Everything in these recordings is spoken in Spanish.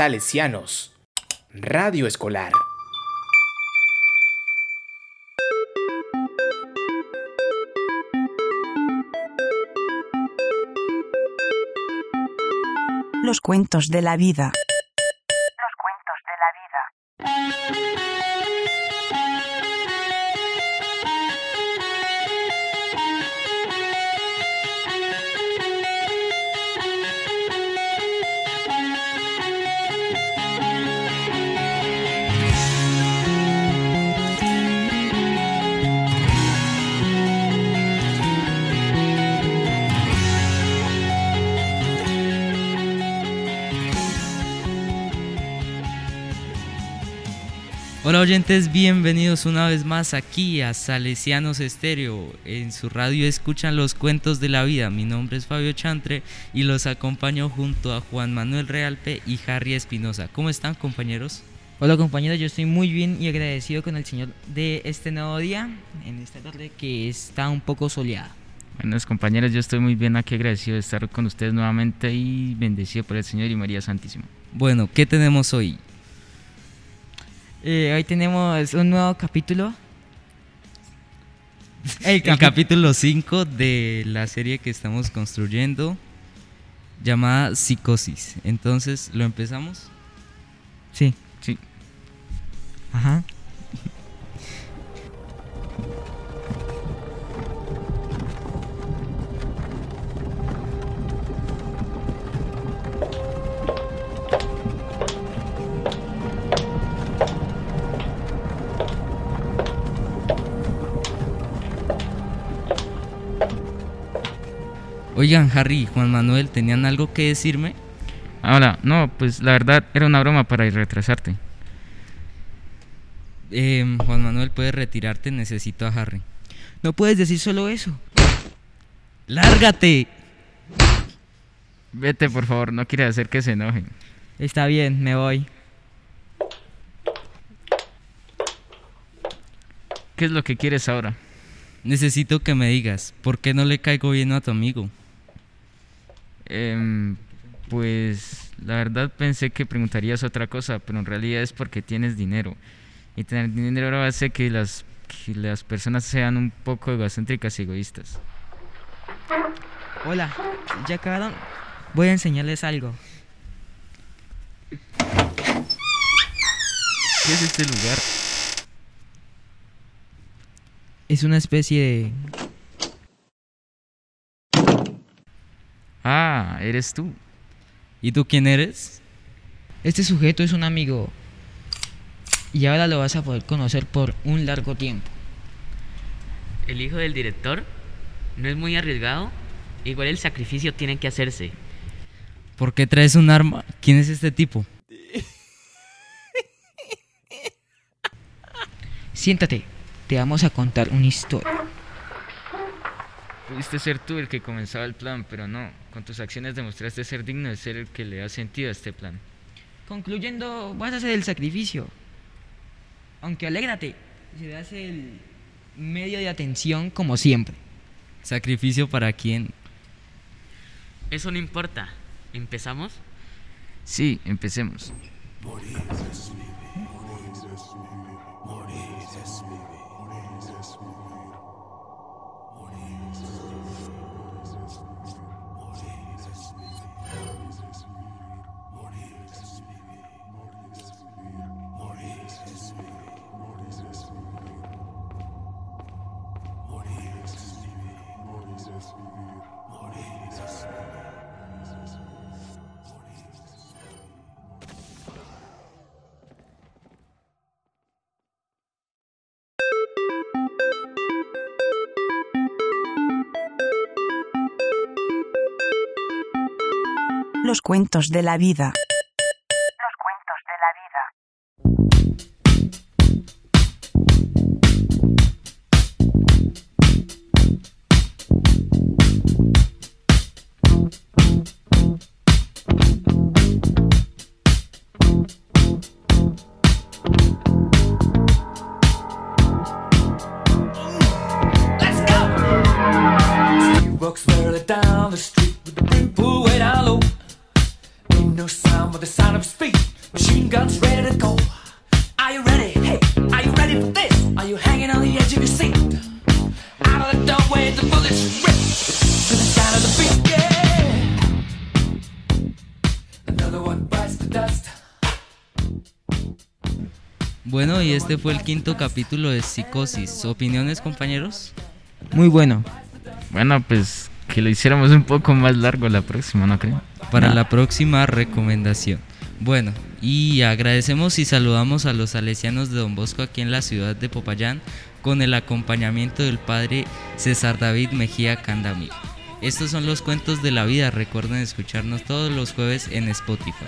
Salesianos. Radio Escolar. Los cuentos de la vida. Los cuentos de la vida. Hola oyentes, bienvenidos una vez más aquí a Salesianos Estéreo. En su radio escuchan los cuentos de la vida. Mi nombre es Fabio Chantre y los acompaño junto a Juan Manuel Realpe y Harry Espinosa. ¿Cómo están compañeros? Hola compañeros, yo estoy muy bien y agradecido con el Señor de este nuevo día, en esta tarde que está un poco soleada. Buenos compañeros, yo estoy muy bien aquí agradecido de estar con ustedes nuevamente y bendecido por el Señor y María Santísima. Bueno, ¿qué tenemos hoy? Eh, hoy tenemos un nuevo capítulo. El, capítulo 5 de la serie que estamos construyendo llamada Psicosis. Entonces, ¿lo empezamos? Sí. Sí. Ajá. Oigan, Harry y Juan Manuel, ¿tenían algo que decirme? Ahora, no, pues la verdad era una broma para ir retrasarte. Eh, Juan Manuel, puedes retirarte, necesito a Harry. No puedes decir solo eso. ¡Lárgate! Vete, por favor, no quieres hacer que se enojen. Está bien, me voy. ¿Qué es lo que quieres ahora? Necesito que me digas, ¿por qué no le caigo bien a tu amigo? Em, pues la verdad pensé que preguntarías otra cosa, pero en realidad es porque tienes dinero. Y tener dinero ahora hace que las, que las personas sean un poco egocéntricas y egoístas. Hola, ¿ya acabaron? Voy a enseñarles algo. ¿Qué es este lugar? Es una especie de... Ah, eres tú. ¿Y tú quién eres? Este sujeto es un amigo. Y ahora lo vas a poder conocer por un largo tiempo. ¿El hijo del director? ¿No es muy arriesgado? Igual el sacrificio tiene que hacerse. ¿Por qué traes un arma? ¿Quién es este tipo? Siéntate, te vamos a contar una historia. Pudiste ser tú el que comenzaba el plan, pero no. Con tus acciones demostraste ser digno de ser el que le da sentido a este plan. Concluyendo, vas a hacer el sacrificio. Aunque alégrate, serás el medio de atención como siempre. ¿Sacrificio para quién? Eso no importa. ¿Empezamos? Sí, empecemos. Los cuentos de la vida. Los cuentos de la vida. Down the street ready to go. Are you ready? Hey, are you ready for this? Are you hanging on the edge of your seat? Out of the doorway, the bullets rip to the sound of the beat. Yeah. Another one bites the dust. Bueno, y este fue el quinto capítulo de Psicosis. ¿Opiniones, compañeros? Muy bueno. Bueno, pues que lo hiciéramos un poco más largo la próxima, ¿no creen? Para la próxima recomendación. Bueno, y agradecemos y saludamos a los salesianos de Don Bosco aquí en la ciudad de Popayán con el acompañamiento del padre César David Mejía Candamil. Estos son los cuentos de la vida, recuerden escucharnos todos los jueves en Spotify.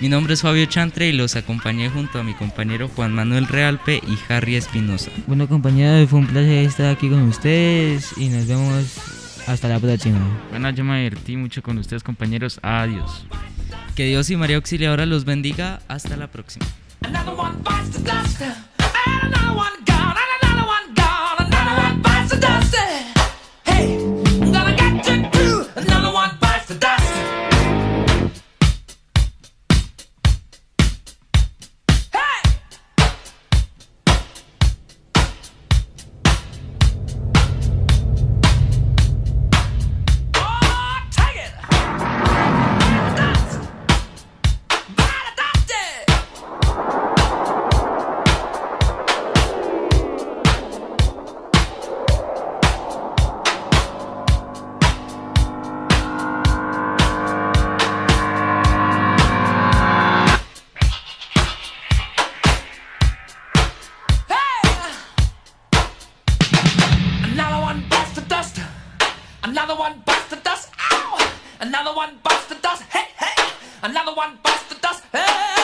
Mi nombre es Fabio Chantre y los acompañé junto a mi compañero Juan Manuel Realpe y Harry Espinosa. Bueno, compañeros, fue un placer estar aquí con ustedes y nos vemos hasta la próxima. Bueno, yo me divertí mucho con ustedes, compañeros. Adiós. Que Dios y María Auxiliadora los bendiga. Hasta la próxima. Another one bites the dust. Ow! Another one bites the dust. Hey, hey! Another one bites the dust. Hey!